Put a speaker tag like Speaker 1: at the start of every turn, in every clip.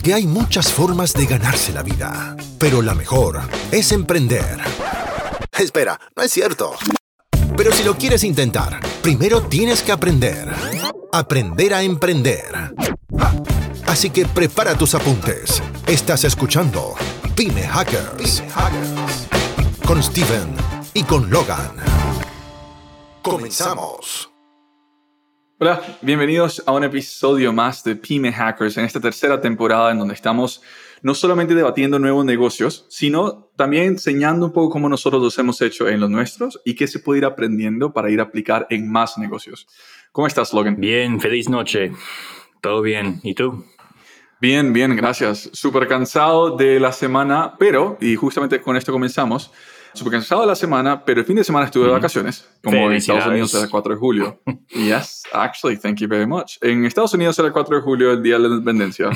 Speaker 1: Porque hay muchas formas de ganarse la vida, pero la mejor es emprender. Espera, no es cierto. Pero si lo quieres intentar, primero tienes que aprender. Aprender a emprender. Así que prepara tus apuntes. Estás escuchando Pyme Hackers. Con Steven y con Logan. Comenzamos.
Speaker 2: Hola, bienvenidos a un episodio más de Pyme Hackers en esta tercera temporada en donde estamos no solamente debatiendo nuevos negocios, sino también enseñando un poco cómo nosotros los hemos hecho en los nuestros y qué se puede ir aprendiendo para ir a aplicar en más negocios. ¿Cómo estás, Logan?
Speaker 3: Bien, feliz noche. Todo bien. ¿Y tú?
Speaker 2: Bien, bien, gracias. Súper cansado de la semana, pero, y justamente con esto comenzamos, súper cansado de la semana, pero el fin de semana estuve de vacaciones, como en Estados Unidos era el 4 de julio. yes, actually, thank you very much. En Estados Unidos era el 4 de julio, el Día de la Independencia.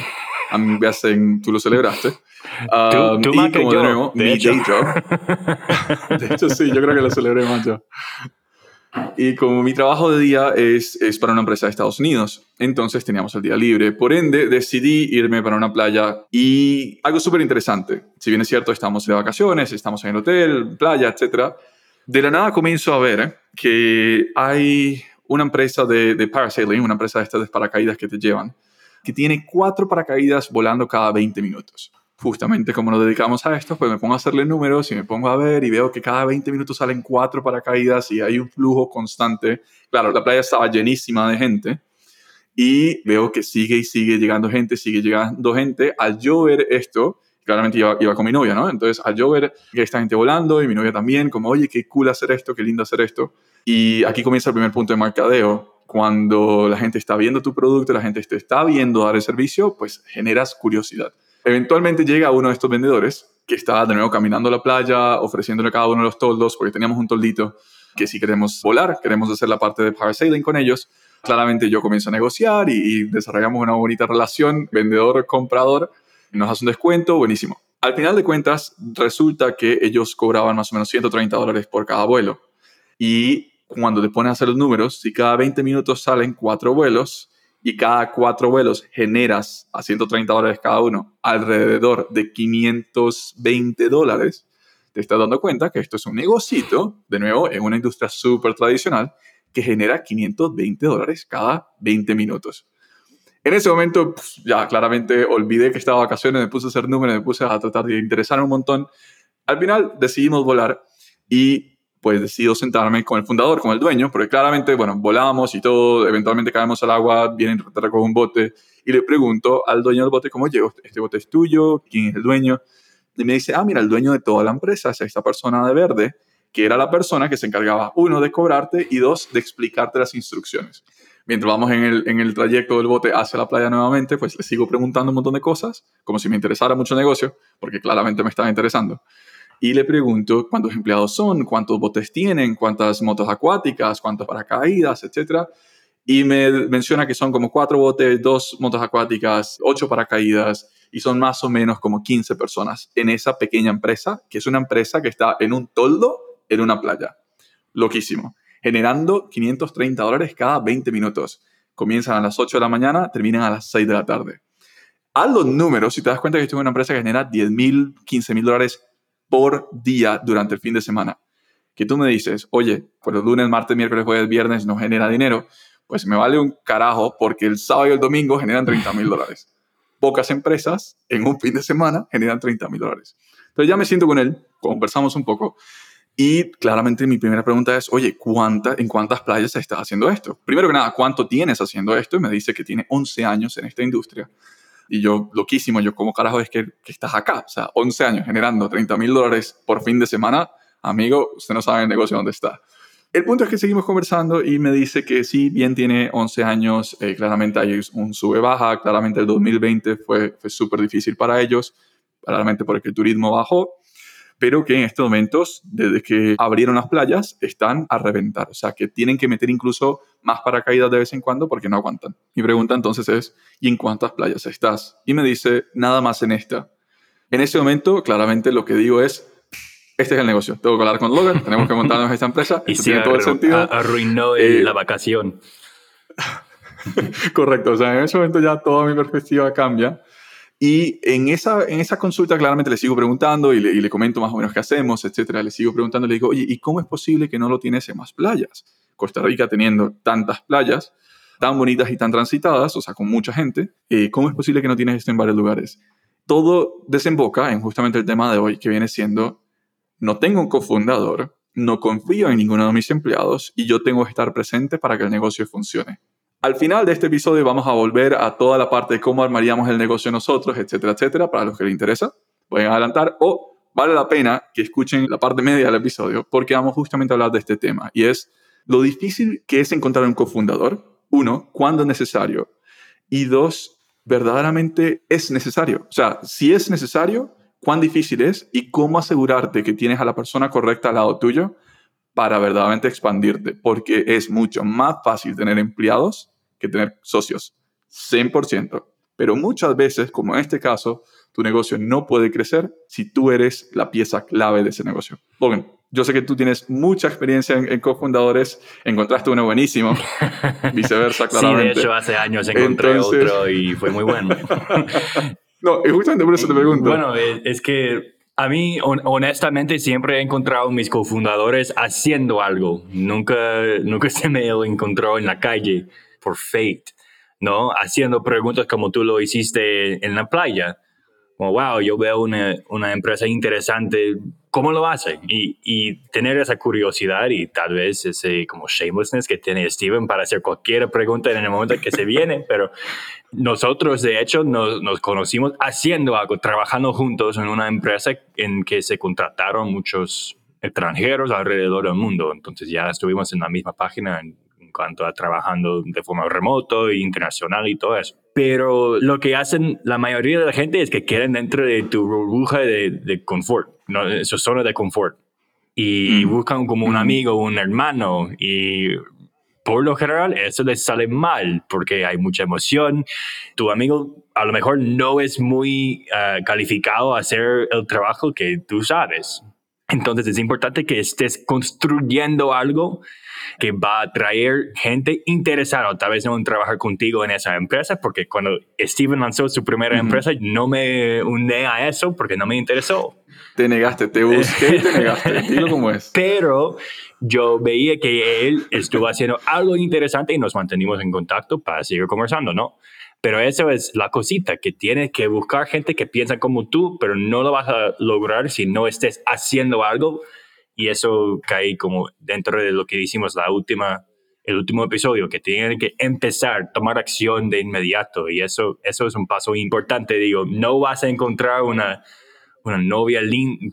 Speaker 2: A mí me hacen, tú lo celebraste.
Speaker 3: Um, tú, y como de nuevo, de mi hecho. day
Speaker 2: job. de hecho, sí, yo creo que lo celebré más yo. Y como mi trabajo de día es, es para una empresa de Estados Unidos, entonces teníamos el día libre. Por ende, decidí irme para una playa y algo súper interesante. Si bien es cierto, estamos de vacaciones, estamos en el hotel, playa, etc. De la nada comienzo a ver que hay una empresa de, de parasailing, una empresa de estas de paracaídas que te llevan, que tiene cuatro paracaídas volando cada 20 minutos justamente como nos dedicamos a esto, pues me pongo a hacerle números y me pongo a ver y veo que cada 20 minutos salen cuatro paracaídas y hay un flujo constante. Claro, la playa estaba llenísima de gente y veo que sigue y sigue llegando gente, sigue llegando gente. Al yo ver esto, claramente iba, iba con mi novia, ¿no? Entonces, al yo ver que esta gente volando y mi novia también, como, oye, qué cool hacer esto, qué lindo hacer esto. Y aquí comienza el primer punto de mercadeo. Cuando la gente está viendo tu producto, la gente te está viendo dar el servicio, pues generas curiosidad. Eventualmente llega uno de estos vendedores que está de nuevo caminando a la playa, ofreciéndole a cada uno de los toldos, porque teníamos un toldito que si queremos volar, queremos hacer la parte de parasailing con ellos. Claramente yo comienzo a negociar y, desarrollamos una bonita relación, vendedor-comprador, nos hace un descuento, buenísimo. Al final de cuentas, resulta que ellos cobraban más o menos 130 dólares por cada vuelo. Y cuando te pones a hacer los números, si cada 20 minutos salen cuatro vuelos, y cada cuatro vuelos generas a 130 dólares cada uno alrededor de 520 dólares, te estás dando cuenta que esto es un negocito, de nuevo, en una industria súper tradicional, que genera 520 dólares cada 20 minutos. En ese momento, pues, ya claramente olvidé que estaba de vacaciones, me puse a hacer números, me puse a tratar de interesar un montón. Al final decidimos volar y pues decido sentarme con el fundador, con el dueño, porque claramente, bueno, volamos y todo, eventualmente caemos al agua, vienen, te recoge un bote, y le pregunto al dueño del bote, ¿cómo llego? ¿Este bote es tuyo? ¿Quién es el dueño? Y me dice, ah, mira, el dueño de toda la empresa es esta persona de verde, que era la persona que se encargaba, uno, de cobrarte y dos, de explicarte las instrucciones. Mientras vamos en el, en el trayecto del bote hacia la playa nuevamente, pues le sigo preguntando un montón de cosas, como si me interesara mucho el negocio, porque claramente me estaba interesando y le pregunto cuántos empleados son, cuántos botes tienen, cuántas motos acuáticas, cuántas paracaídas, etc. Y me menciona que son como cuatro botes, dos motos acuáticas, ocho paracaídas y son más o menos como 15 personas en esa pequeña empresa, que es una empresa que está en un toldo en una playa. Loquísimo. Generando 530 dólares cada 20 minutos. Comienzan a las 8 de la mañana, terminan a las 6 de la tarde. Haz los números, si te das cuenta que esto es una empresa que genera 10 mil, 15 mil dólares por día durante el fin de semana. Que tú me dices, oye, pues los lunes, martes, miércoles, jueves, viernes no genera dinero, pues me vale un carajo porque el sábado y el domingo generan 30 mil dólares. Pocas empresas en un fin de semana generan 30 mil dólares. Entonces ya me siento con él, conversamos un poco y claramente mi primera pregunta es, oye, ¿cuánta, ¿en cuántas playas estás haciendo esto? Primero que nada, ¿cuánto tienes haciendo esto? Y me dice que tiene 11 años en esta industria. Y yo, loquísimo, yo, ¿cómo carajo es que, que estás acá? O sea, 11 años generando 30 mil dólares por fin de semana. Amigo, usted no sabe el negocio dónde está. El punto es que seguimos conversando y me dice que sí, bien tiene 11 años, eh, claramente hay un sube-baja, claramente el 2020 fue, fue súper difícil para ellos, claramente porque el turismo bajó, pero que en estos momentos, desde que abrieron las playas, están a reventar. O sea, que tienen que meter incluso más paracaídas de vez en cuando porque no aguantan. Mi pregunta entonces es, ¿y en cuántas playas estás? Y me dice, nada más en esta. En ese momento, claramente lo que digo es, este es el negocio. Tengo que hablar con Logan, tenemos que montarnos esta empresa.
Speaker 3: y tiene todo el sentido. arruinó eh, la vacación.
Speaker 2: Correcto, o sea, en ese momento ya toda mi perspectiva cambia Y en esa, en consulta claramente le sigo preguntando y le, comento más o menos qué hacemos, etcétera. Le sigo preguntando, le digo, oye, ¿y cómo es posible que no lo tienes en más playas? Costa Rica teniendo tantas playas tan bonitas y tan transitadas, o sea, con mucha gente, eh, ¿cómo es posible que no tienes esto en varios lugares? Todo desemboca en justamente el tema de hoy, que viene siendo, no tengo un cofundador, no confío en ninguno de mis empleados y yo tengo que estar presente para que el negocio funcione. Al final de este episodio vamos a volver a toda la parte de cómo armaríamos el negocio nosotros, etcétera, etcétera, para los que les interesa. Pueden adelantar o vale la pena que escuchen la parte media del episodio porque vamos justamente a hablar de este tema y es lo difícil que es encontrar un cofundador. Uno, cuándo es necesario. Y dos, verdaderamente es necesario. O sea, si es necesario, cuán difícil es y cómo asegurarte que tienes a la persona correcta al lado tuyo para verdaderamente expandirte, porque es mucho más fácil tener empleados que tener socios, 100%. Pero muchas veces, como en este caso, tu negocio no puede crecer si tú eres la pieza clave de ese negocio. Logan, yo sé que tú tienes mucha experiencia en, cofundadores, encontraste uno buenísimo, viceversa, claramente.
Speaker 3: Sí, de hecho, hace años encontré otro y fue muy bueno.
Speaker 2: no, y justamente por eso te pregunto.
Speaker 3: Bueno, es que a mí, honestamente, siempre he encontrado mis cofundadores haciendo algo. Nunca, nunca se me encontró en la calle por fate, ¿no? Haciendo preguntas como tú lo hiciste en la playa. Como, wow, yo veo una, una empresa interesante, ¿cómo lo hace? Y, y, tener esa curiosidad y tal vez ese como shamelessness que tiene Steven para hacer cualquier pregunta en el momento que se viene, pero nosotros de hecho nos, nos, conocimos haciendo algo, trabajando juntos en una empresa en que se contrataron muchos extranjeros alrededor del mundo, entonces ya estuvimos en la misma página en, cuanto a trabajando de forma remoto e internacional y todo eso. Pero lo que hacen la mayoría de la gente es que quieren dentro de tu burbuja de, de confort, ¿no? su zona de confort. Y, mm. buscan como un mm. amigo, un hermano, y por lo general eso les sale mal porque hay mucha emoción. Tu amigo a lo mejor no es muy ah, calificado a hacer el trabajo que tú sabes. Entonces es importante que estés construyendo algo que va a traer gente interesada, tal vez no en trabajar contigo en esa empresa, porque cuando Steven lanzó su primera empresa, no me uní a eso porque no me interesó.
Speaker 2: Te negaste, te busqué y te negaste, dilo como es.
Speaker 3: Pero yo veía que él estuvo haciendo algo interesante y nos mantenimos en contacto para seguir conversando, ¿no? Pero eso es la cosita, que tienes que buscar gente que piensa como tú, pero no lo vas a lograr si no estés haciendo algo y eso cae como dentro de lo que hicimos la última, el último episodio, que tienen que empezar, tomar acción de inmediato y eso, eso es un paso importante. Digo, no vas a encontrar una, una novia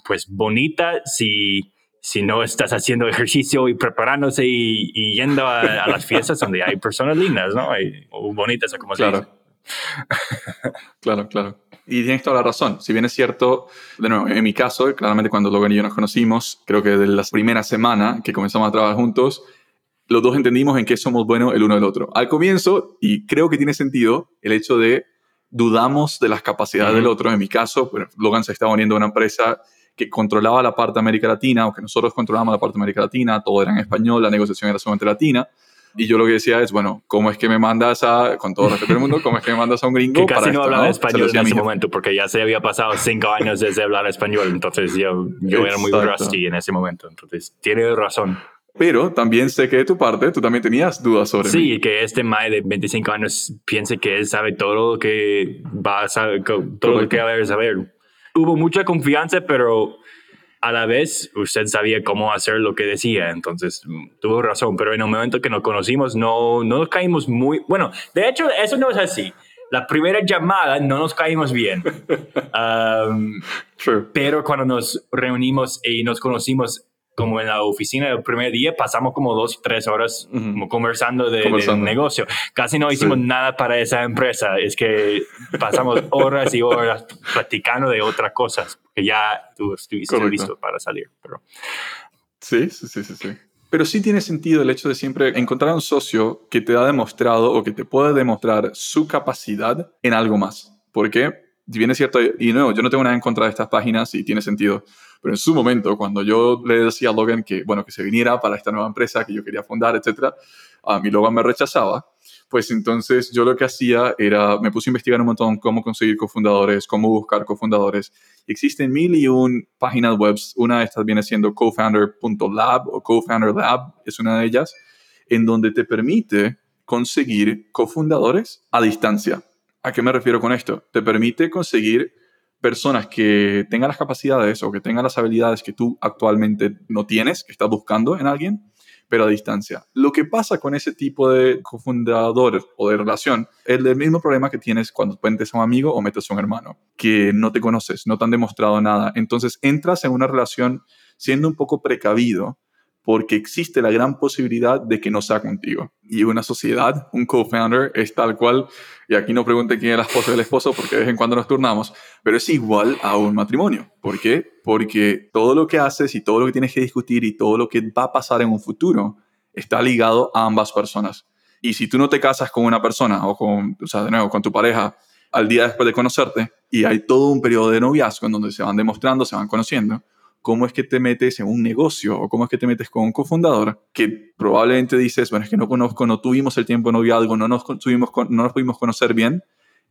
Speaker 3: pues bonita si, si no estás haciendo ejercicio y preparándose y, yendo a, las fiestas donde hay personas lindas, ¿no? o bonitas, o como
Speaker 2: claro.
Speaker 3: se dice.
Speaker 2: claro, claro. Y tienes toda la razón. Si bien es cierto, de nuevo, en mi caso, claramente cuando Logan y yo nos conocimos, creo que de las primeras semanas que comenzamos a trabajar juntos, los dos entendimos en qué somos buenos el uno del otro. Al comienzo, y creo que tiene sentido, el hecho de dudamos de las capacidades del otro. En mi caso, Logan se estaba uniendo a una empresa que controlaba la parte de América Latina, o que nosotros controlábamos la parte de América Latina, todo era en español, la negociación era solamente latina. Y yo lo que decía es, bueno, ¿cómo es que me mandas a, con todo el respeto del mundo, cómo es que me mandas a un gringo?
Speaker 3: Que casi no hablaba español en ese momento, porque ya se había pasado cinco años desde hablar español, entonces yo, yo era muy rusty en ese momento, entonces tiene razón.
Speaker 2: Pero también sé que de tu parte tú también tenías dudas sobre
Speaker 3: Sí, que este Mae de 25 años piense que él sabe todo lo que va a saber, todo lo que va a saber. Hubo mucha confianza, pero a la vez usted sabía cómo hacer lo que decía, entonces mm, tuvo razón, pero en el momento que nos conocimos no, no nos caímos muy, bueno, de hecho eso no es así. La primera llamada no nos caímos bien, um, pero cuando nos reunimos y nos conocimos como en la oficina el primer día, pasamos como dos, tres horas conversando de, negocio. Casi no hicimos nada para esa empresa, es que pasamos horas y horas platicando de otras cosas, que ya tú estuviste listo para salir. Pero...
Speaker 2: Sí, sí, sí, sí, sí. Pero sí tiene sentido el hecho de siempre encontrar un socio que te ha demostrado o que te pueda demostrar su capacidad en algo más. Porque, si bien es cierto, y no, yo no tengo nada en contra de estas páginas y tiene sentido, pero en su momento, cuando yo le decía a Logan que, bueno, que se viniera para esta nueva empresa que yo quería fundar, etcétera, a mi Logan me rechazaba pues entonces yo lo que hacía era, me puse a investigar un montón cómo conseguir cofundadores, cómo buscar cofundadores. Existen mil y un páginas web, una de estas viene siendo cofounder.lab o cofounder lab, es una de ellas, en donde te permite conseguir cofundadores a distancia. ¿A qué me refiero con esto? Te permite conseguir personas que tengan las capacidades o que tengan las habilidades que tú actualmente no tienes, que estás buscando en alguien, pero a distancia. Lo que pasa con ese tipo de cofundador o de relación es el mismo problema que tienes cuando metes a un amigo o metes a un hermano, que no te conoces, no te han demostrado nada. Entonces entras en una relación siendo un poco precavido porque existe la gran posibilidad de que no sea contigo. Y una sociedad, un co-founder, es tal cual, y aquí no pregunte quién es la esposa del esposo, porque de vez en cuando nos turnamos, pero es igual a un matrimonio. ¿Por qué? Porque todo lo que haces y todo lo que tienes que discutir y todo lo que va a pasar en un futuro está ligado a ambas personas. Y si tú no te casas con una persona o con, o sea, de nuevo, con tu pareja al día después de conocerte y hay todo un periodo de noviazgo en donde se van demostrando, se van conociendo, cómo es que te metes en un negocio o cómo es que te metes con un cofundador que probablemente dices, bueno, es que no conozco, no tuvimos el tiempo de noviazgo, no nos, tuvimos, no nos pudimos conocer bien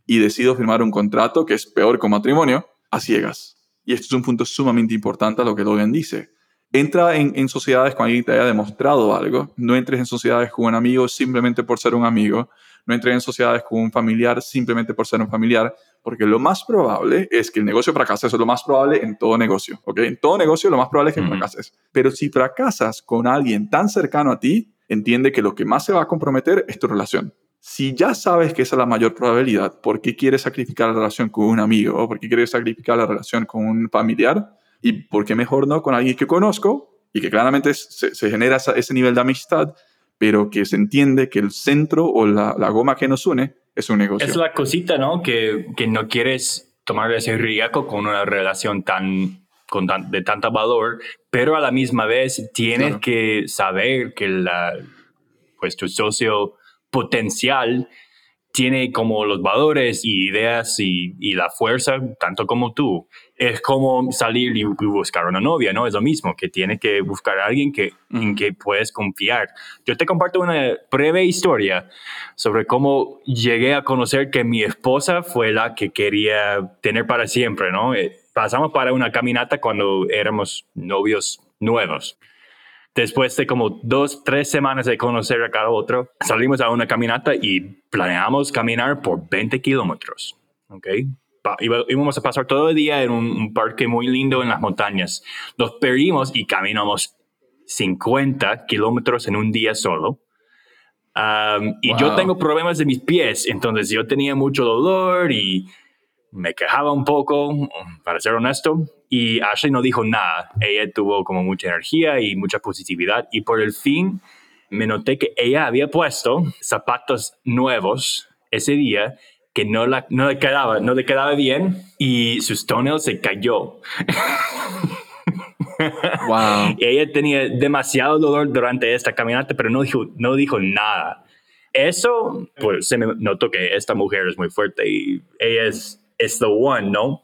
Speaker 2: y decido firmar un contrato que es peor que matrimonio a ciegas. Y esto es un punto sumamente importante a lo que Logan dice. Entra en, en sociedades con alguien te haya demostrado algo, no entres en sociedades con un amigo simplemente por ser un amigo, no entres en sociedades con un familiar simplemente por ser un familiar, porque lo más probable es que el negocio fracase, eso es lo más probable en todo negocio, ¿ok? En todo negocio lo más probable es que fracases. Pero si fracasas con alguien tan cercano a ti, entiende que lo que más se va a comprometer es tu relación. Si ya sabes que esa es la mayor probabilidad, ¿por qué quieres sacrificar la relación con un amigo? ¿O por qué quieres sacrificar la relación con un familiar? ¿Y por qué mejor no con alguien que conozco y que claramente se, genera ese nivel de amistad, pero que se entiende que el centro o la, la goma que nos une es un negocio.
Speaker 3: Es la cosita, ¿no? Que, que no quieres tomar ese riesgo con una relación tan, con de tanta valor, pero a la misma vez tienes que saber que la, pues tu socio potencial tiene como los valores y ideas y, y, la fuerza, tanto como tú. Es como salir y buscar una novia, ¿no? Es lo mismo, que tiene que buscar a alguien que, en que puedes confiar. Yo te comparto una breve historia sobre cómo llegué a conocer que mi esposa fue la que quería tener para siempre, ¿no? Eh, pasamos para una caminata cuando éramos novios nuevos. Después de como dos, tres semanas de conocer a cada otro, salimos a una caminata y planeamos caminar por 20 kilómetros. ¿ok? íbamos a pasar todo el día en un, parque muy lindo en las montañas. Nos perdimos y caminamos 50 kilómetros en un día solo. y yo tengo problemas de mis pies, entonces yo tenía mucho dolor y me quejaba un poco, para ser honesto, y Ashley no dijo nada. Ella tuvo como mucha energía y mucha positividad y por el fin me noté que ella había puesto zapatos nuevos ese día que no, la, no, le, quedaba, no le quedaba bien y sus toenails se cayó.
Speaker 2: Wow.
Speaker 3: y ella tenía demasiado dolor durante esta caminata, pero no dijo, no dijo nada. Eso, pues se me notó que esta mujer es muy fuerte y ella es es the one, ¿no?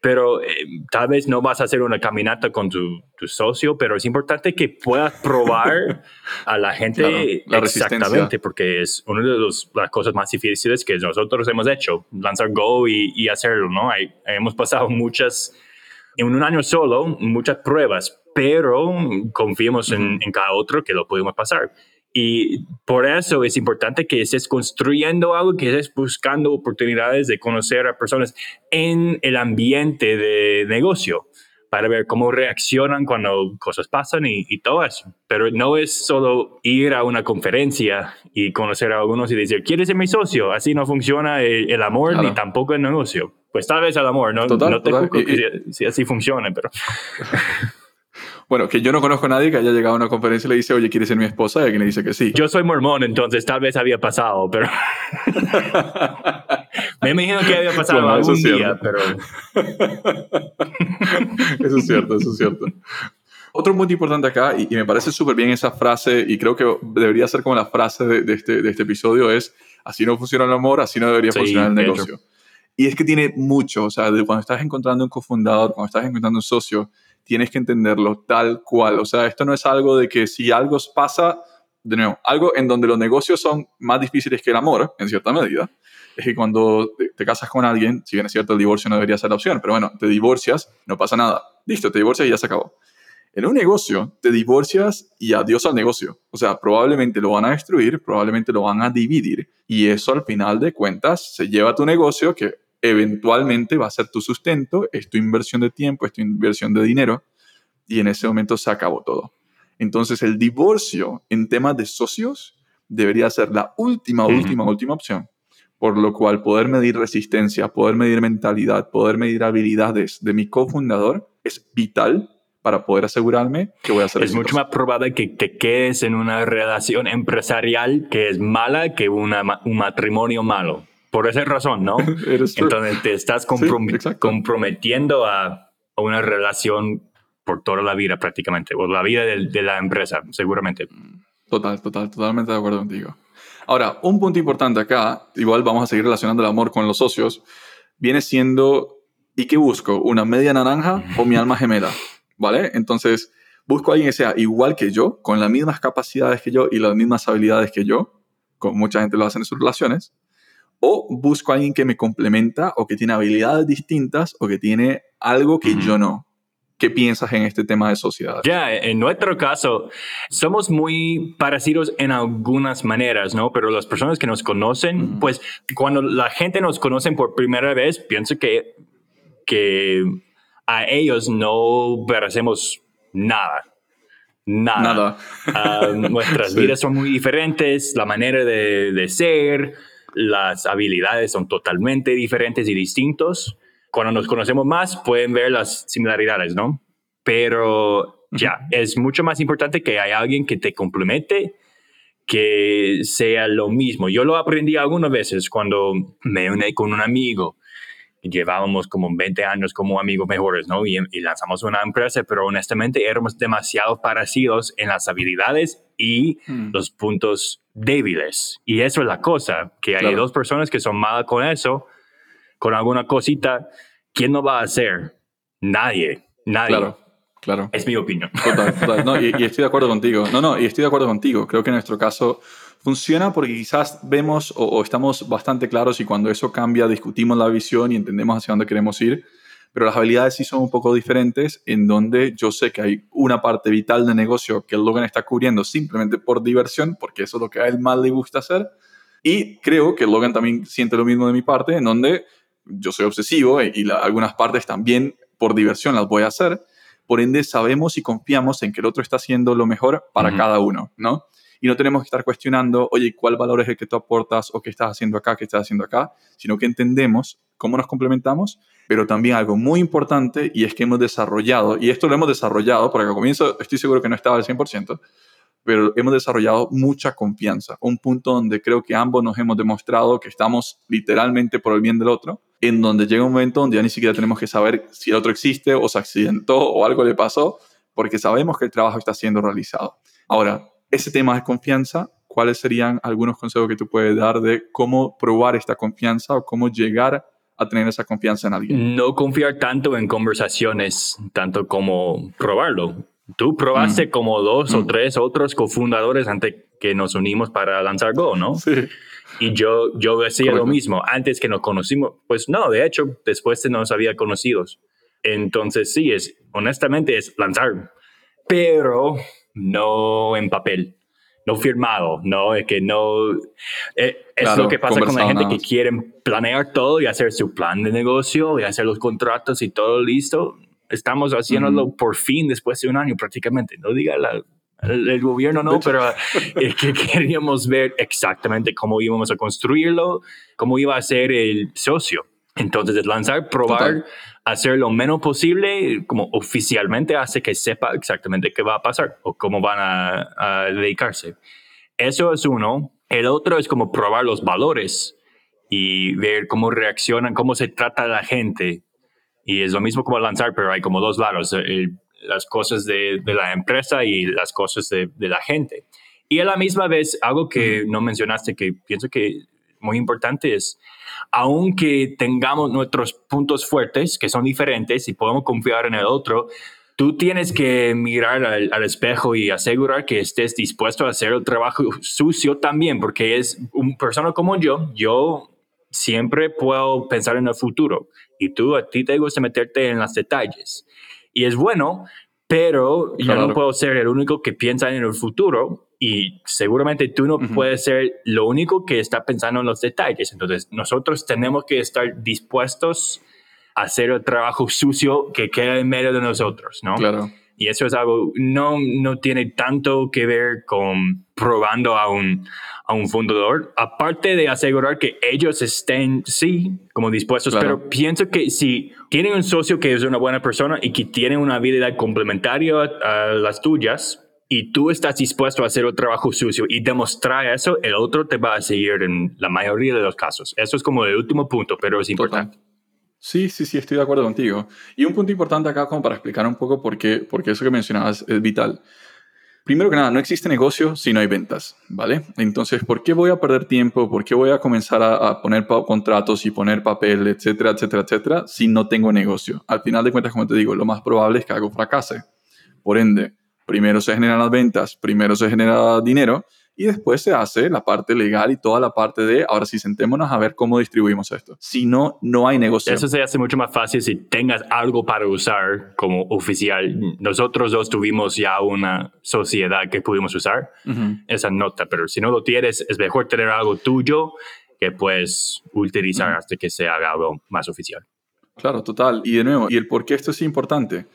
Speaker 3: Pero eh, tal vez no vas a hacer una caminata con tu, tu, socio, pero es importante que puedas probar a la gente exactamente, porque es una de las cosas más difíciles que nosotros hemos hecho, lanzar Go y, y hacerlo, ¿no? Hay, hemos pasado muchas, en un año solo, muchas pruebas, pero confiemos en, en cada otro que lo podemos pasar. Y por eso es importante que estés construyendo algo, que estés buscando oportunidades de conocer a personas en el ambiente de negocio para ver cómo reaccionan cuando cosas pasan y, todo eso. Pero no es solo ir a una conferencia y conocer a algunos y decir, ¿quieres ser mi socio? Así no funciona el, amor ni tampoco el negocio. Pues tal vez el amor, no, no te si, si así funciona, pero...
Speaker 2: Bueno, que yo no conozco a nadie que haya llegado a una conferencia y le dice, oye, ¿quieres ser mi esposa? Y alguien le dice que sí.
Speaker 3: Yo soy mormón, entonces tal vez había pasado, pero... Me imagino que había pasado algún día, pero...
Speaker 2: eso es cierto, eso es cierto. Otro punto importante acá, y, me parece súper bien esa frase, y creo que debería ser como la frase de, este, de este, episodio, es, así no funciona el amor, así no debería funcionar el negocio. Y es que tiene mucho, o sea, cuando estás encontrando un cofundador, cuando estás encontrando un socio, tienes que entenderlo tal cual. O sea, esto no es algo de que si algo pasa, de nuevo, algo en donde los negocios son más difíciles que el amor, en cierta medida, es que cuando te, casas con alguien, si bien es cierto el divorcio no debería ser la opción, pero bueno, te divorcias, no pasa nada. Listo, te divorcias y ya se acabó. En un negocio, te divorcias y adiós al negocio. O sea, probablemente lo van a destruir, probablemente lo van a dividir y eso al final de cuentas se lleva a tu negocio que eventualmente va a ser tu sustento, es tu inversión de tiempo, es tu inversión de dinero y en ese momento se acabó todo. Entonces el divorcio en temas de socios debería ser la última, última, última opción. Por lo cual poder medir resistencia, poder medir mentalidad, poder medir habilidades de mi cofundador es vital para poder asegurarme que voy a hacer
Speaker 3: Es mucho más probable que te quedes en una relación empresarial que es mala que una, un matrimonio malo. Por esa razón, ¿no? Entonces te estás comprometiendo a, a, una relación por toda la vida prácticamente, o la vida de, de la empresa, seguramente.
Speaker 2: Total, total, totalmente de acuerdo contigo. Ahora, un punto importante acá, igual vamos a seguir relacionando el amor con los socios, viene siendo, ¿y qué busco? ¿Una media naranja o mi alma gemela? ¿vale? Entonces, busco a alguien que sea igual que yo, con las mismas capacidades que yo y las mismas habilidades que yo, como mucha gente lo hace en sus relaciones, o busco a alguien que me complementa o que tiene habilidades distintas o que tiene algo que yo no. ¿Qué piensas en este tema de sociedad?
Speaker 3: Ya, en nuestro caso, somos muy parecidos en algunas maneras, ¿no? Pero las personas que nos conocen, pues cuando la gente nos conoce por primera vez, pienso que, que a ellos no parecemos nada. Nada. Ah, nuestras vidas son muy diferentes, la manera de, de, ser, las habilidades son totalmente diferentes y distintos. Cuando nos conocemos más, pueden ver las similaridades, ¿no? Pero ya, es mucho más importante que haya alguien que te complemente, que sea lo mismo. Yo lo aprendí algunas veces cuando me uní con un amigo llevábamos como 20 años como amigos mejores, ¿no? Y, lanzamos una empresa, pero honestamente éramos demasiado parecidos en las habilidades y hmm. los puntos débiles. Y eso es la cosa, que hay dos personas que son malas con eso, con alguna cosita, ¿quién no va a hacer? Nadie, nadie.
Speaker 2: Claro. Claro.
Speaker 3: Es mi opinión.
Speaker 2: Total, total. No, y, y, estoy de acuerdo contigo. No, no, y estoy de acuerdo contigo. Creo que en nuestro caso funciona porque quizás vemos o, estamos bastante claros y cuando eso cambia discutimos la visión y entendemos hacia dónde queremos ir, pero las habilidades sí son un poco diferentes en donde yo sé que hay una parte vital de negocio que Logan está cubriendo simplemente por diversión, porque eso es lo que a él más le gusta hacer. Y creo que Logan también siente lo mismo de mi parte, en donde yo soy obsesivo y, algunas partes también por diversión las voy a hacer. Por ende, sabemos y confiamos en que el otro está haciendo lo mejor para cada uno, ¿no? Y no tenemos que estar cuestionando, oye, ¿cuál valor es el que tú aportas o qué estás haciendo acá, qué estás haciendo acá? Sino que entendemos cómo nos complementamos, pero también algo muy importante y es que hemos desarrollado, y esto lo hemos desarrollado, porque al comienzo estoy seguro que no estaba al 100%, pero hemos desarrollado mucha confianza, un punto donde creo que ambos nos hemos demostrado que estamos literalmente por el bien del otro, en donde llega un momento donde ya ni siquiera tenemos que saber si el otro existe o se accidentó o algo le pasó, porque sabemos que el trabajo está siendo realizado. Ahora, ese tema de confianza, ¿cuáles serían algunos consejos que tú puedes dar de cómo probar esta confianza o cómo llegar a tener esa confianza en alguien?
Speaker 3: No confiar tanto en conversaciones, tanto como probarlo. Tú probaste mm. como dos o mm. tres otros cofundadores antes que nos unimos para lanzar Go, ¿no? Sí. Y yo, yo decía lo mismo, antes que nos conocimos, pues no, de hecho, después de nos había conocidos. Entonces sí, es, honestamente es lanzar. Pero no en papel, no firmado, no es que no eh, es lo que pasa con la gente que quieren planear todo y hacer su plan de negocio y hacer los contratos y todo listo. Estamos haciéndolo por fin después de un año prácticamente. No diga el, gobierno no, pero es que queríamos ver exactamente cómo íbamos a construirlo, cómo iba a ser el socio. Entonces, lanzar, probar, hacer lo menos posible, como oficialmente hace que sepa exactamente qué va a pasar o cómo van a, dedicarse. Eso es uno. El otro es como probar los valores y ver cómo reaccionan, cómo se trata la gente. Y es lo mismo como lanzar, pero hay como dos lados, las cosas de, la empresa y las cosas de, de, la gente. Y a la misma vez, algo que no mencionaste, que pienso que muy importante es, aunque tengamos nuestros puntos fuertes, que son diferentes y podemos confiar en el otro, tú tienes que mirar al, espejo y asegurar que estés dispuesto a hacer el trabajo sucio también, porque es un persona como yo, yo siempre puedo pensar en el futuro y tú a ti te gusta meterte en los detalles. Y es bueno, pero yo no puedo ser el único que piensa en el futuro y seguramente tú no puedes ser lo único que está pensando en los detalles. Entonces, nosotros tenemos que estar dispuestos a hacer el trabajo sucio que queda en medio de nosotros, ¿no?
Speaker 2: Claro.
Speaker 3: Y eso es algo, no, no tiene tanto que ver con probando a un, a un fundador, aparte de asegurar que ellos estén, sí, como dispuestos, pero pienso que si tienen un socio que es una buena persona y que tiene una habilidad complementaria a las tuyas, y tú estás dispuesto a hacer el trabajo sucio y demostrar eso, el otro te va a seguir en la mayoría de los casos. Eso es como el último punto, pero es importante.
Speaker 2: Sí, sí, sí, estoy de acuerdo contigo. Y un punto importante acá como para explicar un poco por qué, porque eso que mencionabas es vital. Primero que nada, no existe negocio si no hay ventas, ¿vale? Entonces, ¿por qué voy a perder tiempo? ¿Por qué voy a comenzar a, a poner contratos y poner papel, etcétera, etcétera, etcétera, si no tengo negocio? Al final de cuentas, como te digo, lo más probable es que algo fracase. Por ende, primero se generan las ventas, primero se genera dinero y después se hace la parte legal y toda la parte de, ahora sí, sentémonos a ver cómo distribuimos esto. Si no, no hay negocio.
Speaker 3: Eso se hace mucho más fácil si tengas algo para usar como oficial. Nosotros dos tuvimos ya una sociedad que pudimos usar esa nota, pero si no lo tienes, es mejor tener algo tuyo que puedes utilizar hasta que se haga algo más oficial.
Speaker 2: Claro, total. Y de nuevo, ¿y el por qué esto es importante?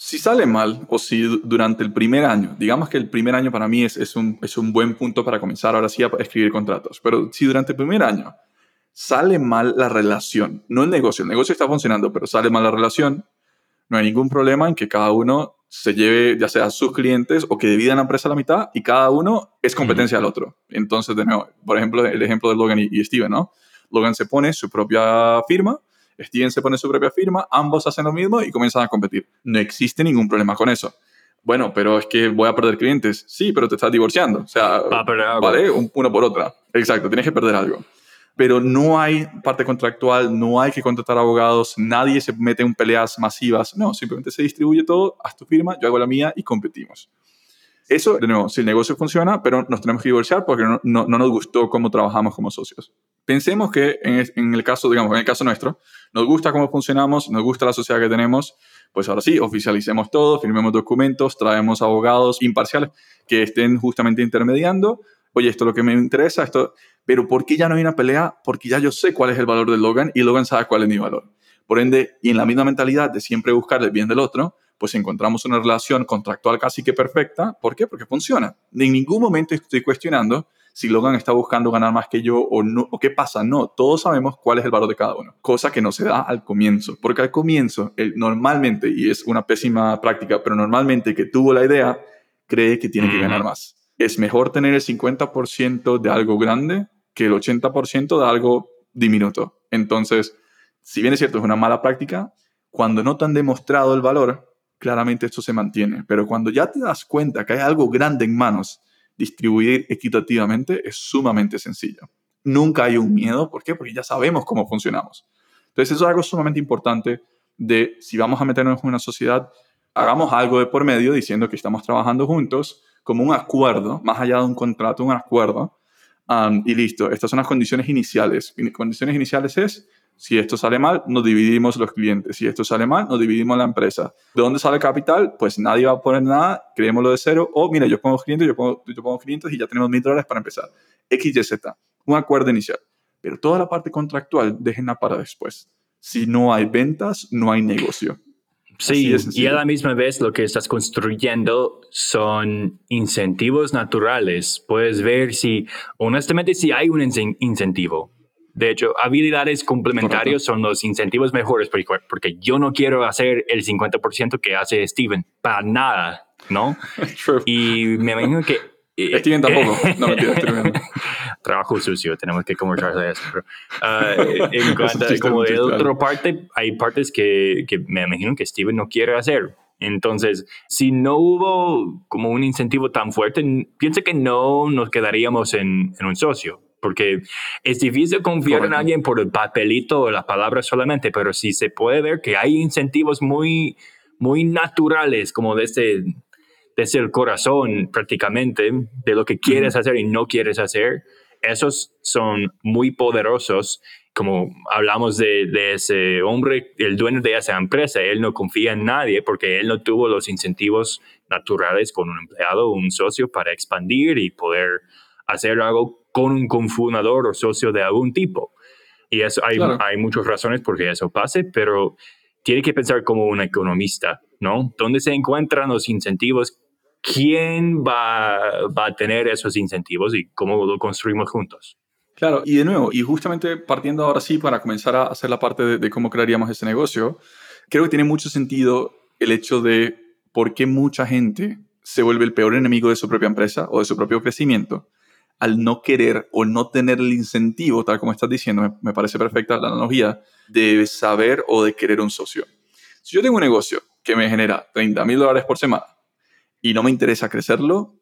Speaker 2: Si sale mal o si durante el primer año, digamos que el primer año para mí es, es, un, es un buen punto para comenzar ahora sí a escribir contratos, pero si durante el primer año sale mal la relación, no el negocio, el negocio está funcionando, pero sale mal la relación, no hay ningún problema en que cada uno se lleve ya sea sus clientes o que divida la empresa a la mitad y cada uno es competencia del otro. Entonces, de nuevo, por ejemplo, el ejemplo de Logan y, y Steven, ¿no? Logan se pone su propia firma Steven se pone su propia firma, ambos hacen lo mismo y comienzan a competir. No existe ningún problema con eso. Bueno, pero es que voy a perder clientes. Sí, pero te estás divorciando. O sea, ¿vale? uno por otra. Exacto, tienes que perder algo. Pero no hay parte contractual, no hay que contratar abogados, nadie se mete en peleas masivas. No, simplemente se distribuye todo, haz tu firma, yo hago la mía y competimos. Eso, de nuevo, si el negocio funciona, pero nos tenemos que divorciar porque no, no, nos gustó cómo trabajamos como socios. Pensemos que en, el caso, digamos, en el caso nuestro, nos gusta cómo funcionamos, nos gusta la sociedad que tenemos, pues ahora sí, oficialicemos todo, firmemos documentos, traemos abogados imparciales que estén justamente intermediando. Oye, esto es lo que me interesa, esto, pero ¿por qué ya no hay una pelea? Porque ya yo sé cuál es el valor de Logan y Logan sabe cuál es mi valor. Por ende, y en la misma mentalidad de siempre buscar el bien del otro, pues encontramos una relación contractual casi que perfecta. ¿Por qué? Porque funciona. En ningún momento estoy cuestionando si Logan está buscando ganar más que yo o no, o qué pasa. No, todos sabemos cuál es el valor de cada uno, cosa que no se da al comienzo, porque al comienzo, él normalmente, y es una pésima práctica, pero normalmente que tuvo la idea, cree que tiene que ganar más. Es mejor tener el 50% de algo grande que el 80% de algo diminuto. Entonces, si bien es cierto, es una mala práctica, cuando no te han demostrado el valor, claramente esto se mantiene. Pero cuando ya te das cuenta que hay algo grande en manos, distribuir equitativamente es sumamente sencillo. Nunca hay un miedo. ¿Por qué? Porque ya sabemos cómo funcionamos. Entonces eso es algo sumamente importante de si vamos a meternos en una sociedad, hagamos algo de por medio diciendo que estamos trabajando juntos como un acuerdo, más allá de un contrato, un acuerdo. y listo, estas son las condiciones iniciales. condiciones iniciales es si esto sale mal, nos dividimos los clientes. Si esto sale mal, nos dividimos la empresa. ¿De dónde sale capital? Pues nadie va a poner nada, creémoslo de cero. O, mira, yo pongo clientes, yo pongo, yo pongo clientes y ya tenemos mil dólares para empezar. X, Y, Z. Un acuerdo inicial. Pero toda la parte contractual, déjenla para después. Si no hay ventas, no hay negocio.
Speaker 3: Sí, y a la misma vez lo que estás construyendo son incentivos naturales. Puedes ver si, honestamente, si hay un incentivo de hecho, habilidades complementarias son los incentivos mejores porque, yo no quiero hacer el 50% que hace Steven, para nada, ¿no? Y me imagino que...
Speaker 2: Eh, Steven tampoco, no me
Speaker 3: Trabajo sucio, tenemos que conversar de eso. Uh, en cuanto a como de otra parte, hay partes que, que me imagino que Steven no quiere hacer. Entonces, si no hubo como un incentivo tan fuerte, pienso que no nos quedaríamos en, en un socio porque es difícil confiar en alguien por el papelito o las palabras solamente, pero si se puede ver que hay incentivos muy, muy naturales, como desde, desde el corazón prácticamente, de lo que quieres hacer y no quieres hacer, esos son muy poderosos. Como hablamos de, de, ese hombre, el dueño de esa empresa, él no confía en nadie porque él no tuvo los incentivos naturales con un empleado o un socio para expandir y poder hacer algo con un cofundador o socio de algún tipo. Y eso hay, hay muchas razones por qué eso pase, pero tiene que pensar como un economista, ¿no? ¿Dónde se encuentran los incentivos? ¿Quién va, va a tener esos incentivos y cómo lo construimos juntos?
Speaker 2: Claro, y de nuevo, y justamente partiendo ahora sí para comenzar a hacer la parte de, de cómo crearíamos ese negocio, creo que tiene mucho sentido el hecho de por qué mucha gente se vuelve el peor enemigo de su propia empresa o de su propio crecimiento al no querer o no tener el incentivo, tal como estás diciendo, me, parece perfecta la analogía, de saber o de querer un socio. Si yo tengo un negocio que me genera 30 mil dólares por semana y no me interesa crecerlo,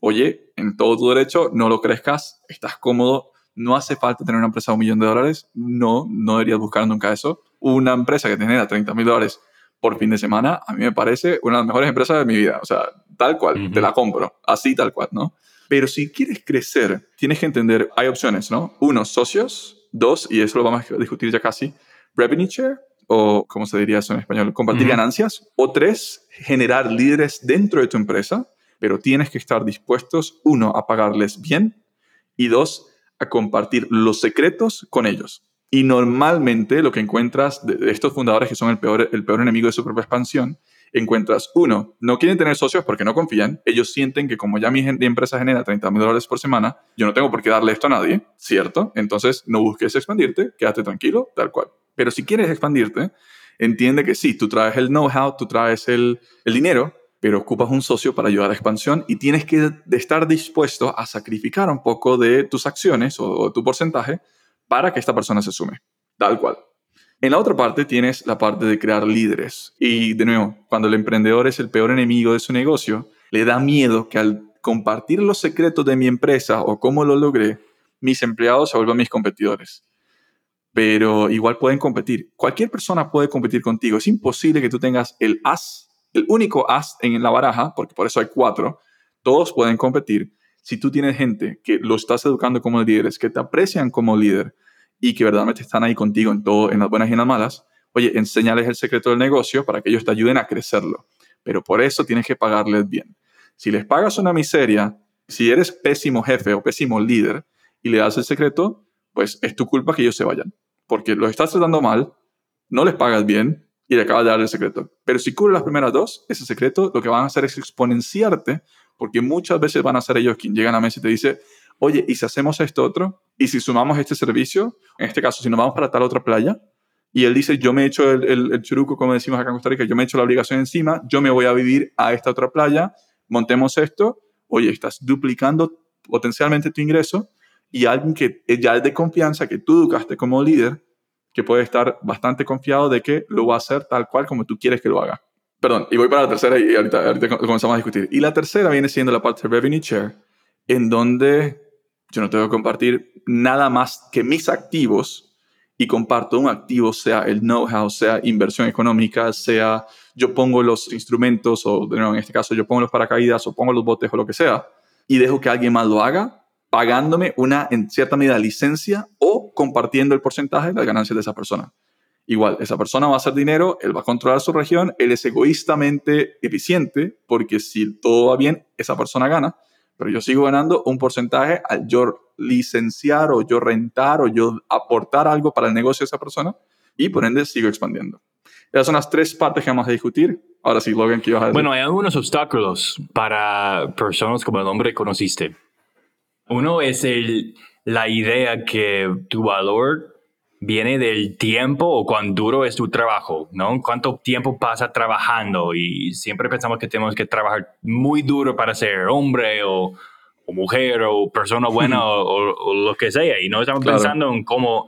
Speaker 2: oye, en todo tu derecho, no lo crezcas, estás cómodo, no hace falta tener una empresa de un millón de dólares, no, no deberías buscar nunca eso. Una empresa que genera 30 mil dólares por fin de semana, a mí me parece una de las mejores empresas de mi vida. O sea, tal cual, te la compro, así tal cual, ¿no? Pero si quieres crecer, tienes que entender, hay opciones, ¿no? Uno, socios. Dos, y eso lo vamos a discutir ya casi, revenue share, o como se diría eso en español, compartir ganancias. O tres, generar líderes dentro de tu empresa, pero tienes que estar dispuestos, uno, a pagarles bien y dos, a compartir los secretos con ellos. Y normalmente lo que encuentras de, estos fundadores que son el peor, el peor enemigo de su propia expansión encuentras, uno, no quieren tener socios porque no confían. Ellos sienten que como ya mi empresa genera 30 mil dólares por semana, yo no tengo por qué darle esto a nadie, ¿cierto? Entonces no busques expandirte, quédate tranquilo, tal cual. Pero si quieres expandirte, entiende que sí, tú traes el know-how, tú traes el, el dinero, pero ocupas un socio para ayudar a la expansión y tienes que estar dispuesto a sacrificar un poco de tus acciones o, o tu porcentaje para que esta persona se sume, tal cual. En la otra parte tienes la parte de crear líderes. Y de nuevo, cuando el emprendedor es el peor enemigo de su negocio, le da miedo que al compartir los secretos de mi empresa o cómo lo logré, mis empleados se vuelvan mis competidores. Pero igual pueden competir. Cualquier persona puede competir contigo. Es imposible que tú tengas el as, el único as en la baraja, porque por eso hay cuatro. Todos pueden competir. Si tú tienes gente que lo estás educando como líderes, que te aprecian como líder, y que verdaderamente están ahí contigo en todo, en las buenas y en las malas, oye, enséñales el secreto del negocio para que ellos te ayuden a crecerlo. Pero por eso tienes que pagarles bien. Si les pagas una miseria, si eres pésimo jefe o pésimo líder y le das el secreto, pues es tu culpa que ellos se vayan. Porque los estás tratando mal, no les pagas bien y le acabas de dar el secreto. Pero si cubres las primeras dos, ese secreto lo que van a hacer es exponenciarte, porque muchas veces van a ser ellos quien llegan a mesa y te dice, oye, ¿y si hacemos esto otro? ¿Y si sumamos este servicio? En este caso, si nos vamos para tal otra playa, y él dice, yo me he hecho el, el, churuco, como decimos acá en Costa Rica, yo me he hecho la obligación encima, yo me voy a vivir a esta otra playa, montemos esto, oye, estás duplicando potencialmente tu ingreso y alguien que ya es de confianza, que tú educaste como líder, que puede estar bastante confiado de que lo va a hacer tal cual como tú quieres que lo haga. Perdón, y voy para la tercera y ahorita, ahorita comenzamos a discutir. Y la tercera viene siendo la parte de revenue share, en donde yo no tengo que compartir nada más que mis activos y comparto un activo, sea el know-how, sea inversión económica, sea yo pongo los instrumentos o en este caso yo pongo los paracaídas o pongo los botes o lo que sea y dejo que alguien más lo haga pagándome una en cierta medida licencia o compartiendo el porcentaje de las ganancias de esa persona. Igual, esa persona va a hacer dinero, él va a controlar su región, él es egoístamente eficiente porque si todo va bien, esa persona gana pero yo sigo ganando un porcentaje al yo licenciar o yo rentar o yo aportar algo para el negocio de esa persona y por ende sigo expandiendo. Esas son las tres partes que vamos a discutir. Ahora sí, Logan, ¿qué ibas?
Speaker 3: Bueno, hay algunos obstáculos para personas como el hombre que conociste. Uno es el, la idea que tu valor viene del tiempo o cuán duro es tu trabajo, ¿no? Cuánto tiempo pasa trabajando y siempre pensamos que tenemos que trabajar muy duro para ser hombre o, mujer o persona buena o, lo que sea y no estamos pensando en cómo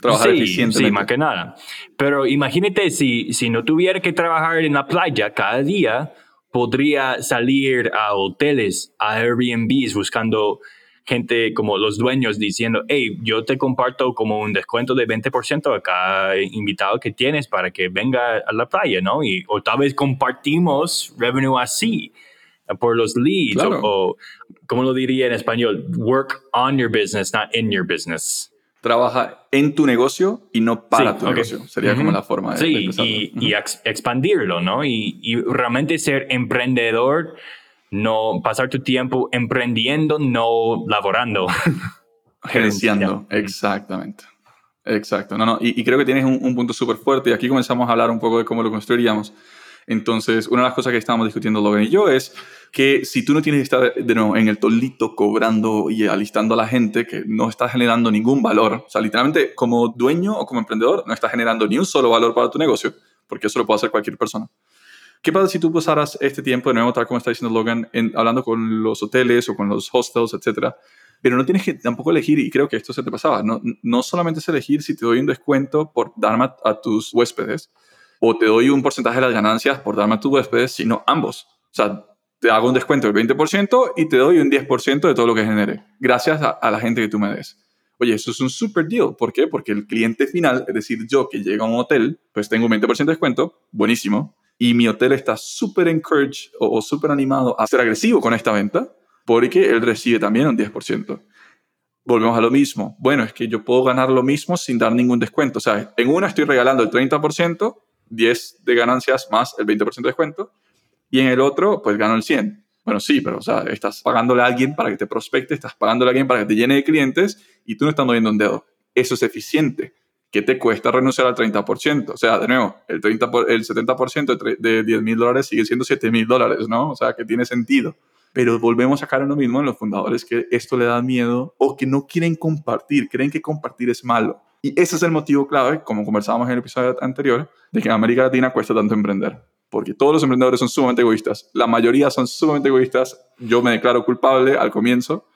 Speaker 2: trabajar sí, eficientemente.
Speaker 3: Sí, más que nada. Pero imagínate si, si no tuviera que trabajar en la playa cada día, podría salir a hoteles, a Airbnbs buscando gente como los dueños diciendo, hey, yo te comparto como un descuento de 20% a cada invitado que tienes para que venga a la playa, ¿no? Y, o tal vez compartimos revenue así por los leads o, como lo diría en español, work on your business, not in your business.
Speaker 2: Trabaja en tu negocio y no para tu negocio. Sería como la forma de.
Speaker 3: Sí, y, y expandirlo, ¿no? Y, y, realmente ser emprendedor no pasar tu tiempo emprendiendo, no laborando.
Speaker 2: Gerenciando, exactamente. Exacto. No, no, y, creo que tienes un, punto súper fuerte y aquí comenzamos a hablar un poco de cómo lo construiríamos. Entonces, una de las cosas que estábamos discutiendo Logan y yo es que si tú no tienes que estar de nuevo en el tolito cobrando y alistando a la gente que no está generando ningún valor, o sea, literalmente como dueño o como emprendedor no está generando ni un solo valor para tu negocio, porque eso lo puede hacer cualquier persona. ¿Qué pasa si tú pasaras este tiempo de nuevo, tal como está diciendo Logan, hablando con los hoteles o con los hostels, etcétera? Pero no tienes que tampoco elegir, y creo que esto se te pasaba, no, no solamente es elegir si te doy un descuento por darme a, tus huéspedes o te doy un porcentaje de las ganancias por darme a tus huéspedes, sino ambos. O sea, te hago un descuento del 20% y te doy un 10% de todo lo que genere, gracias a, a, la gente que tú me des. Oye, eso es un super deal. ¿Por qué? Porque el cliente final, es decir, yo que llega a un hotel, pues tengo un 20% de descuento, buenísimo y mi hotel está súper encouraged o, súper animado a ser agresivo con esta venta porque él recibe también un 10%. Volvemos a lo mismo. Bueno, es que yo puedo ganar lo mismo sin dar ningún descuento. O sea, en una estoy regalando el 30%, 10 de ganancias más el 20% de descuento, y en el otro, pues gano el 100. Bueno, sí, pero o sea, estás pagándole a alguien para que te prospecte, estás pagándole a alguien para que te llene de clientes y tú no estás moviendo un dedo. Eso es eficiente. ¿Qué te cuesta renunciar al 30%? O sea, de nuevo, el, 30 el 70% de 10 mil dólares sigue siendo 7 mil dólares, ¿no? O sea, que tiene sentido. Pero volvemos a caer en lo mismo en los fundadores que esto le da miedo o que no quieren compartir, creen que compartir es malo. Y ese es el motivo clave, como conversábamos en el episodio anterior, de que en América Latina cuesta tanto emprender. Porque todos los emprendedores son sumamente egoístas. La mayoría son sumamente egoístas. Yo me declaro culpable al comienzo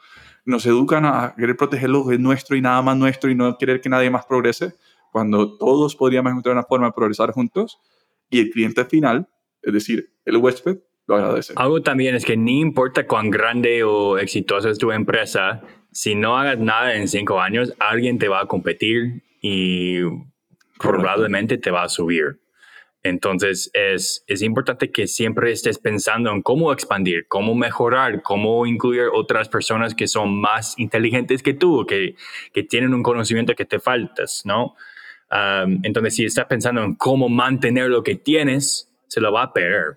Speaker 2: nos educan a querer proteger lo que es nuestro y nada más nuestro y no querer que nadie más progrese, cuando todos podríamos encontrar una forma de progresar juntos y el cliente final, es decir, el huésped, lo agradece.
Speaker 3: Algo también es que ni importa cuán grande o exitosa es tu empresa, si no hagas nada en cinco años, alguien te va a competir y probablemente te va a subir. Entonces es, es importante que siempre estés pensando en cómo expandir, cómo mejorar, cómo incluir otras personas que son más inteligentes que tú, que, que tienen un conocimiento que te faltas, ¿no? entonces, si estás pensando en cómo mantener lo que tienes, se lo va a perder.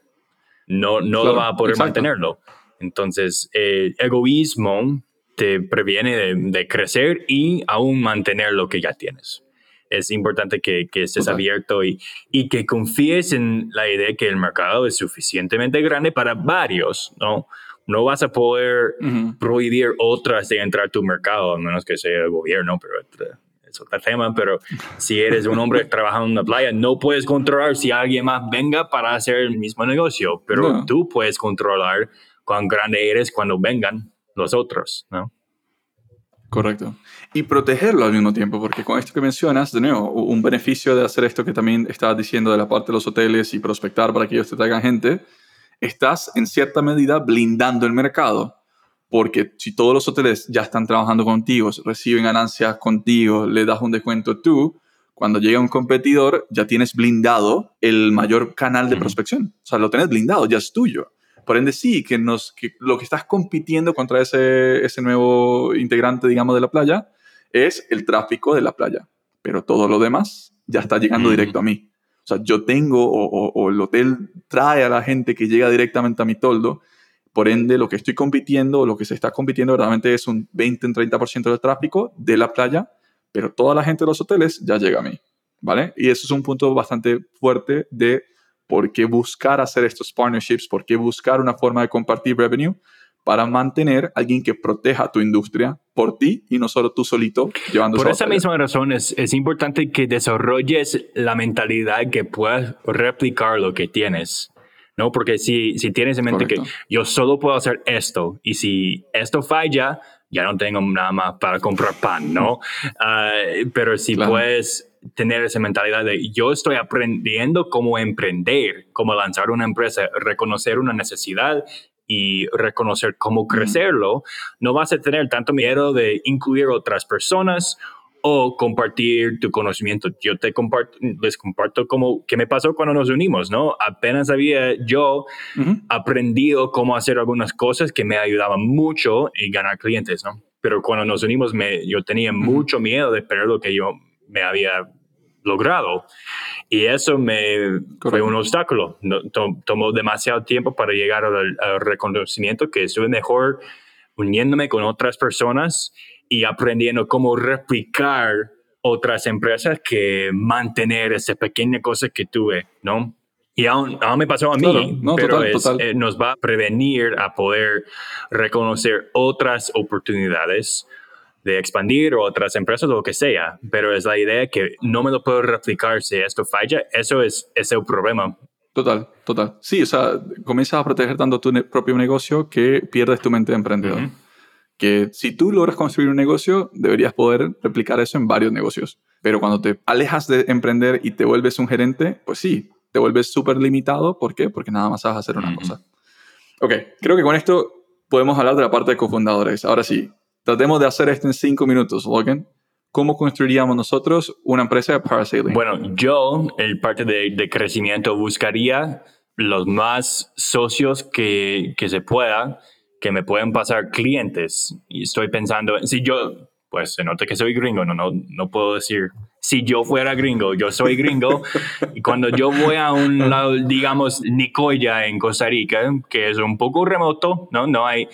Speaker 3: No, no lo va a poder mantenerlo. Entonces, el egoísmo te previene de, de, crecer y aún mantener lo que ya tienes es importante que, que estés abierto y, y, que confíes en la idea que el mercado es suficientemente grande para varios, ¿no? No vas a poder prohibir otras de entrar a tu mercado, a menos que sea el gobierno, pero es otro tema, pero si eres un hombre trabajando en una playa, no puedes controlar si alguien más venga para hacer el mismo negocio, pero tú puedes controlar cuán grande eres cuando vengan los otros, ¿no?
Speaker 2: Correcto. Y protegerlo al mismo tiempo, porque con esto que mencionas, de nuevo, un beneficio de hacer esto que también estabas diciendo de la parte de los hoteles y prospectar para que ellos te traigan gente, estás en cierta medida blindando el mercado. Porque si todos los hoteles ya están trabajando contigo, reciben ganancias contigo, le das un descuento tú, cuando llega un competidor ya tienes blindado el mayor canal de prospección. O sea, lo tienes blindado, ya es tuyo. Por ende, sí, que, nos, que lo que estás compitiendo contra ese, ese nuevo integrante, digamos, de la playa, es el tráfico de la playa. Pero todo lo demás ya está llegando directo a mí. O sea, yo tengo, o, o, el hotel trae a la gente que llega directamente a mi toldo. Por ende, lo que estoy compitiendo, o lo que se está compitiendo verdaderamente es un 20-30% del tráfico de la playa, pero toda la gente de los hoteles ya llega a mí. ¿Vale? Y eso es un punto bastante fuerte de ¿Por qué buscar hacer estos partnerships? ¿Por qué buscar una forma de compartir revenue? Para mantener a alguien que proteja tu industria por ti y no solo tú solito llevando
Speaker 3: Por esa misma razón es, es importante que desarrolles la mentalidad que puedas replicar lo que tienes. ¿no? Porque si, si tienes en mente que yo solo puedo hacer esto y si esto falla, ya no tengo nada más para comprar pan, ¿no? Ah, pero si puedes tener esa mentalidad de yo estoy aprendiendo cómo emprender, cómo lanzar una empresa, reconocer una necesidad y reconocer cómo crecerlo, no vas a tener tanto miedo de incluir otras personas o compartir tu conocimiento. Yo te comparto, les comparto cómo, qué me pasó cuando nos unimos, ¿no? Apenas había yo aprendido cómo hacer algunas cosas que me ayudaban mucho y ganar clientes, ¿no? Pero cuando nos unimos, me, yo tenía mucho miedo de perder lo que yo me había logrado. Y eso me fue un obstáculo. tomó demasiado tiempo para llegar al, al reconocimiento que estuve mejor uniéndome con otras personas y aprendiendo cómo replicar otras empresas que mantener esa pequeña cosa que tuve, ¿no? Y aún, me pasó a mí, pero eh, nos va a prevenir a poder reconocer otras oportunidades de expandir o otras empresas o lo que sea, pero es la idea que no me lo puedo replicar si esto falla, eso es, ese el problema.
Speaker 2: Total, total. Sí, o sea, comienzas a proteger tanto tu propio negocio que pierdes tu mente de emprendedor que si tú logras construir un negocio, deberías poder replicar eso en varios negocios. Pero cuando te alejas de emprender y te vuelves un gerente, pues sí, te vuelves súper limitado. ¿Por qué? Porque nada más a hacer una cosa. Ok, creo que con esto podemos hablar de la parte de cofundadores. Ahora sí, tratemos de hacer esto en cinco minutos, Logan. ¿Cómo construiríamos nosotros una empresa de parasailing?
Speaker 3: Bueno, yo, el parte de, de crecimiento, buscaría los más socios que, que se pueda que me pueden pasar clientes y estoy pensando, si yo, pues se nota que soy gringo, no, no, no puedo decir, si yo fuera gringo, yo soy gringo, y cuando yo voy a un lado, digamos, Nicoya en Costa Rica, que es un poco remoto, ¿no? No hay,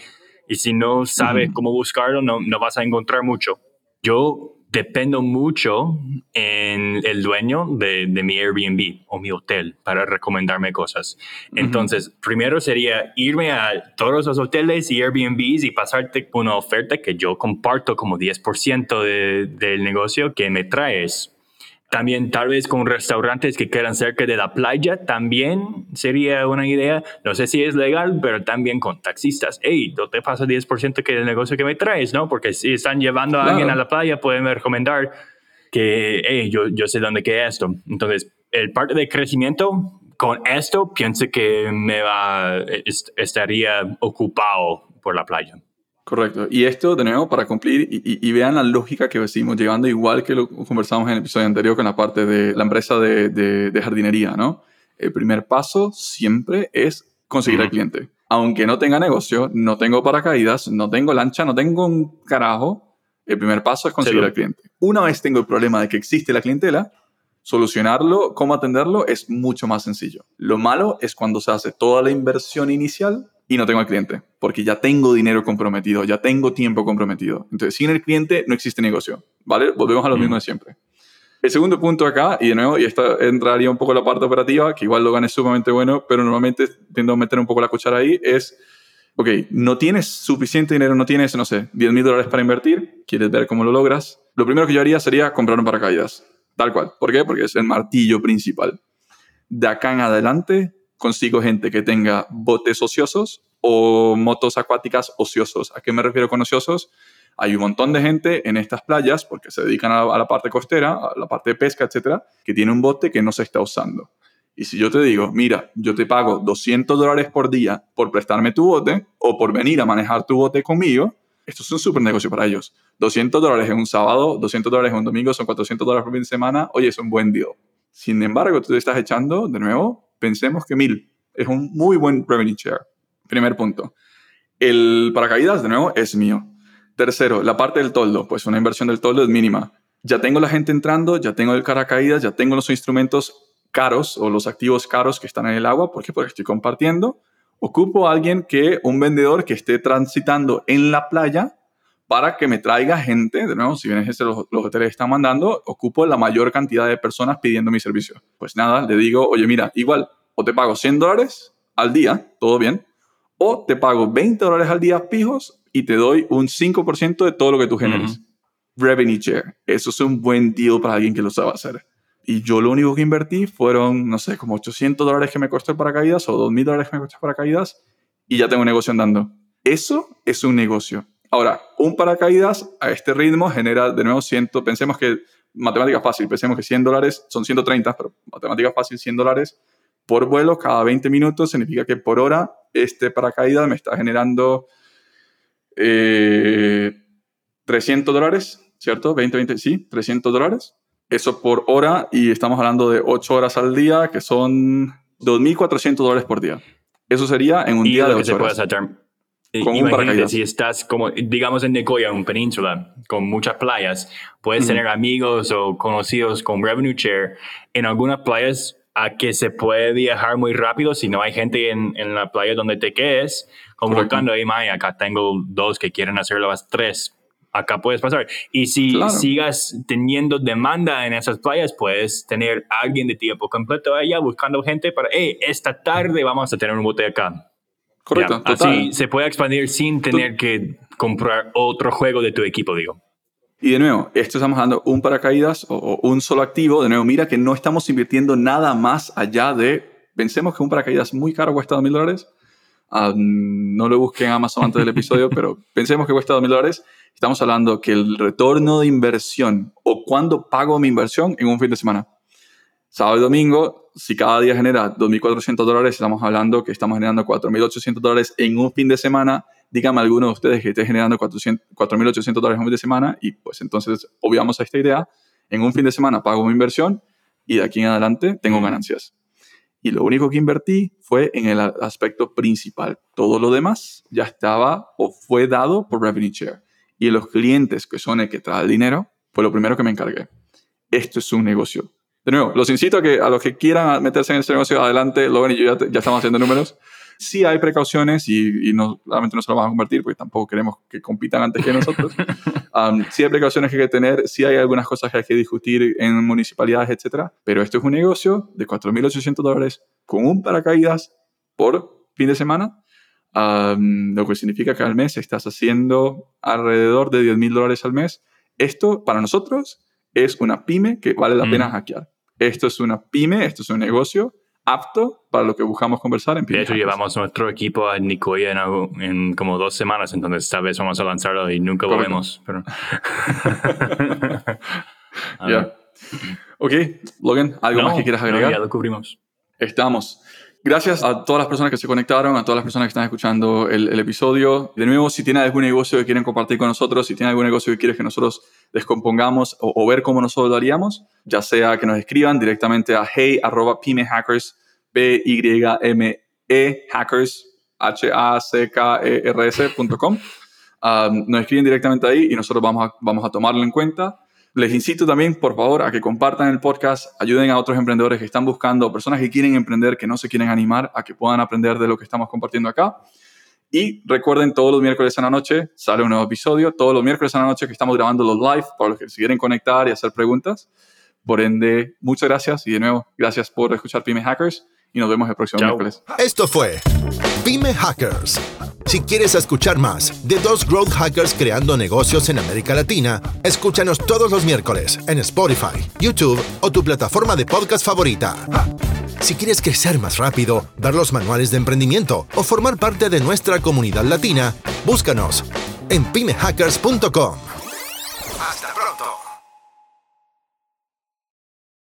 Speaker 3: y si no sabes cómo buscarlo, no, no vas a encontrar mucho. Yo dependo mucho en el dueño de, mi Airbnb o mi hotel para recomendarme cosas. Entonces, primero sería irme a todos los hoteles y Airbnbs y pasarte una oferta que yo comparto como 10% del negocio que me traes. También tal vez con restaurantes que quedan cerca de la playa, también sería una idea. No sé si es legal, pero también con taxistas. Hey, no te pasa 10% que el negocio que me traes, ¿no? Porque si están llevando a alguien a la playa, pueden recomendar que, hey, yo, yo sé dónde queda esto. Entonces, el parte de crecimiento, con esto, pienso que me va, estaría ocupado por la playa.
Speaker 2: Correcto. Y esto, de nuevo, para cumplir, y, vean la lógica que seguimos llevando, igual que lo conversamos en el episodio anterior con la parte de la empresa de, de, jardinería, ¿no? El primer paso siempre es conseguir al cliente. Aunque no tenga negocio, no tengo paracaídas, no tengo lancha, no tengo un carajo, el primer paso es conseguir al cliente. Una vez tengo el problema de que existe la clientela, solucionarlo, cómo atenderlo, es mucho más sencillo. Lo malo es cuando se hace toda la inversión inicial y no tengo al cliente, porque ya tengo dinero comprometido, ya tengo tiempo comprometido. Entonces, sin el cliente no existe negocio, ¿vale? Volvemos a lo mismo de siempre. El segundo punto acá, y de nuevo, y esta entraría un poco la parte operativa, que igual lo es sumamente bueno, pero normalmente tiendo a meter un poco la cuchara ahí, es, ok, no tienes suficiente dinero, no tienes, no sé, 10 mil dólares para invertir, quieres ver cómo lo logras, lo primero que yo haría sería comprar un paracaídas, tal cual. ¿Por qué? Porque es el martillo principal. De acá en adelante, consigo gente que tenga botes ociosos o motos acuáticas ociosos. ¿A qué me refiero con ociosos? Hay un montón de gente en estas playas, porque se dedican a, la parte costera, a la parte de pesca, etcétera, que tiene un bote que no se está usando. Y si yo te digo, mira, yo te pago 200 dólares por día por prestarme tu bote o por venir a manejar tu bote conmigo, esto es un súper negocio para ellos. 200 dólares en un sábado, 200 dólares en un domingo, son 400 dólares por fin de semana. Oye, es un buen deal. Sin embargo, tú te estás echando, de nuevo, pensemos que mil es un muy buen revenue share. Primer punto. El paracaídas, de nuevo, es mío. Tercero, la parte del toldo, pues una inversión del toldo es mínima. Ya tengo la gente entrando, ya tengo el paracaídas, ya tengo los instrumentos caros o los activos caros que están en el agua. ¿Por qué? Porque estoy compartiendo. Ocupo a alguien que, un vendedor que esté transitando en la playa para que me traiga gente, de nuevo, si bien es los, los hoteles están mandando, ocupo la mayor cantidad de personas pidiendo mi servicio. Pues nada, le digo, oye, mira, igual, o te pago 100 dólares al día, todo bien, o te pago 20 dólares al día fijos y te doy un 5% de todo lo que tú generes. Revenue share. Eso es un buen deal para alguien que lo sabe hacer. Y yo lo único que invertí fueron, no sé, como 800 dólares que me costó el paracaídas o 2.000 dólares que me costó el paracaídas y ya tengo un negocio andando. Eso es un negocio. Ahora, un paracaídas a este ritmo genera de nuevo 100, pensemos que matemática fácil, pensemos que 100 dólares son 130, pero matemática fácil, 100 dólares por vuelo cada 20 minutos significa que por hora este paracaídas me está generando eh, 300 dólares, ¿cierto? 20, 20, sí, 300 dólares. Eso por hora y estamos hablando de 8 horas al día, que son 2.400 dólares por día. Eso sería en un día de 8 horas.
Speaker 3: Con Imagínate, si estás como, digamos en Nicoya, un península, con muchas playas, puedes tener amigos o conocidos con Revenue Share. En algunas playas a que se puede viajar muy rápido si no hay gente en, en la playa donde te quedes, como buscando, hey, acá tengo dos que quieren hacerlo a las tres, acá puedes pasar. Y si sigas teniendo demanda en esas playas, puedes tener alguien de tiempo completo allá buscando gente para, hey, esta tarde vamos a tener un bote acá.
Speaker 2: Correcto.
Speaker 3: Así se puede expandir sin tener que comprar otro juego de tu equipo, digo.
Speaker 2: Y de nuevo, esto estamos dando un paracaídas o, un solo activo. De nuevo, mira que no estamos invirtiendo nada más allá de. Pensemos que un paracaídas muy caro cuesta 2 mil dólares. Ah, no lo busquen en Amazon antes del episodio, pero pensemos que cuesta 2 mil dólares. Estamos hablando que el retorno de inversión o cuándo pago mi inversión en un fin de semana. Sábado y domingo, si cada día genera 2.400 dólares, estamos hablando que estamos generando 4.800 dólares en un fin de semana dígame alguno de ustedes que esté generando 4.800 dólares un fin de semana y pues entonces obviamos a esta idea. En un fin de semana pago mi inversión y de aquí en adelante tengo ganancias. Y lo único que invertí fue en el aspecto principal. Todo lo demás ya estaba o fue dado por Revenue Share. Y los clientes, que son el que trae el dinero, fue lo primero que me encargué. Esto es un negocio. De nuevo, los incito a, que, a los que quieran meterse en este negocio, adelante. Logan y yo ya, ya estamos haciendo números sí hay precauciones y, y no, realmente no se lo vamos a convertir porque tampoco queremos que compitan antes que nosotros. um, sí hay precauciones que hay que tener, sí hay algunas cosas que hay que discutir en municipalidades, etcétera, pero esto es un negocio de 4.800 dólares con un paracaídas por fin de semana, um, lo que significa que al mes estás haciendo alrededor de 10.000 dólares al mes. Esto para nosotros es una pyme que vale la pena hackear. Esto es una pyme, esto es un negocio apto para lo que buscamos conversar en
Speaker 3: De hecho, llevamos nuestro equipo a Nicoya en, como dos semanas, entonces esta vez vamos a lanzarlo y nunca volvemos. Pero...
Speaker 2: ya. Ok, Logan, ¿algo más que quieras agregar?
Speaker 3: ya lo cubrimos.
Speaker 2: Estamos. Gracias a todas las personas que se conectaron, a todas las personas que están escuchando el, episodio. De nuevo, si tienen algún negocio que quieren compartir con nosotros, si tienen algún negocio que quieren que nosotros descompongamos o, ver cómo nosotros lo haríamos, ya sea que nos escriban directamente a hey.pymehackers, p y m e hackers, h a c k e r s.com. Um, nos escriben directamente ahí y nosotros vamos a, vamos a tomarlo en cuenta. Les incito también, por favor, a que compartan el podcast, ayuden a otros emprendedores que están buscando, personas que quieren emprender, que no se quieren animar, a que puedan aprender de lo que estamos compartiendo acá. Y recuerden, todos los miércoles en la noche sale un nuevo episodio. Todos los miércoles en la noche que estamos grabando los live para los que se quieren conectar y hacer preguntas. Por ende, muchas gracias y de nuevo, gracias por escuchar Pyme Hackers y nos vemos el próximo miércoles.
Speaker 1: Esto fue Pyme Hackers si quieres escuchar más de dos growth hackers creando negocios en América Latina, escúchanos todos los miércoles en Spotify, YouTube o tu plataforma de podcast favorita. Si quieres crecer más rápido, ver los manuales de emprendimiento o formar parte de nuestra comunidad latina, búscanos en pymehackers.com.